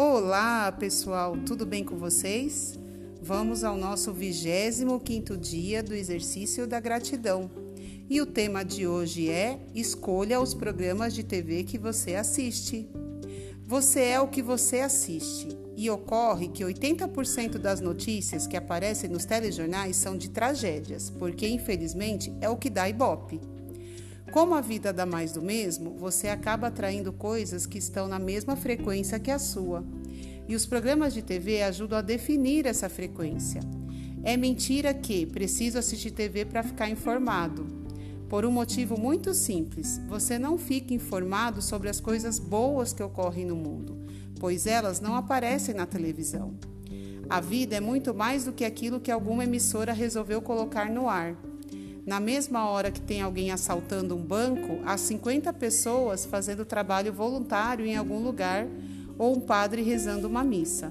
Olá, pessoal, tudo bem com vocês? Vamos ao nosso 25 dia do exercício da gratidão. E o tema de hoje é: escolha os programas de TV que você assiste. Você é o que você assiste. E ocorre que 80% das notícias que aparecem nos telejornais são de tragédias, porque infelizmente é o que dá ibope. Como a vida dá mais do mesmo, você acaba atraindo coisas que estão na mesma frequência que a sua. E os programas de TV ajudam a definir essa frequência. É mentira que preciso assistir TV para ficar informado. Por um motivo muito simples: você não fica informado sobre as coisas boas que ocorrem no mundo, pois elas não aparecem na televisão. A vida é muito mais do que aquilo que alguma emissora resolveu colocar no ar. Na mesma hora que tem alguém assaltando um banco, há 50 pessoas fazendo trabalho voluntário em algum lugar ou um padre rezando uma missa.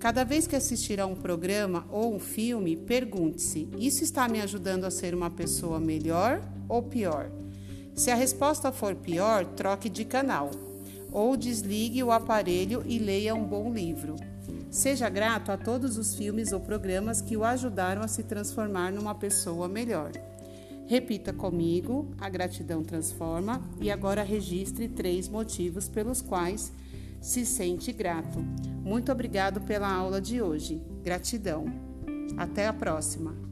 Cada vez que assistir a um programa ou um filme, pergunte-se: isso está me ajudando a ser uma pessoa melhor ou pior? Se a resposta for pior, troque de canal ou desligue o aparelho e leia um bom livro. Seja grato a todos os filmes ou programas que o ajudaram a se transformar numa pessoa melhor. Repita comigo: a gratidão transforma e agora registre três motivos pelos quais se sente grato. Muito obrigado pela aula de hoje. Gratidão. Até a próxima.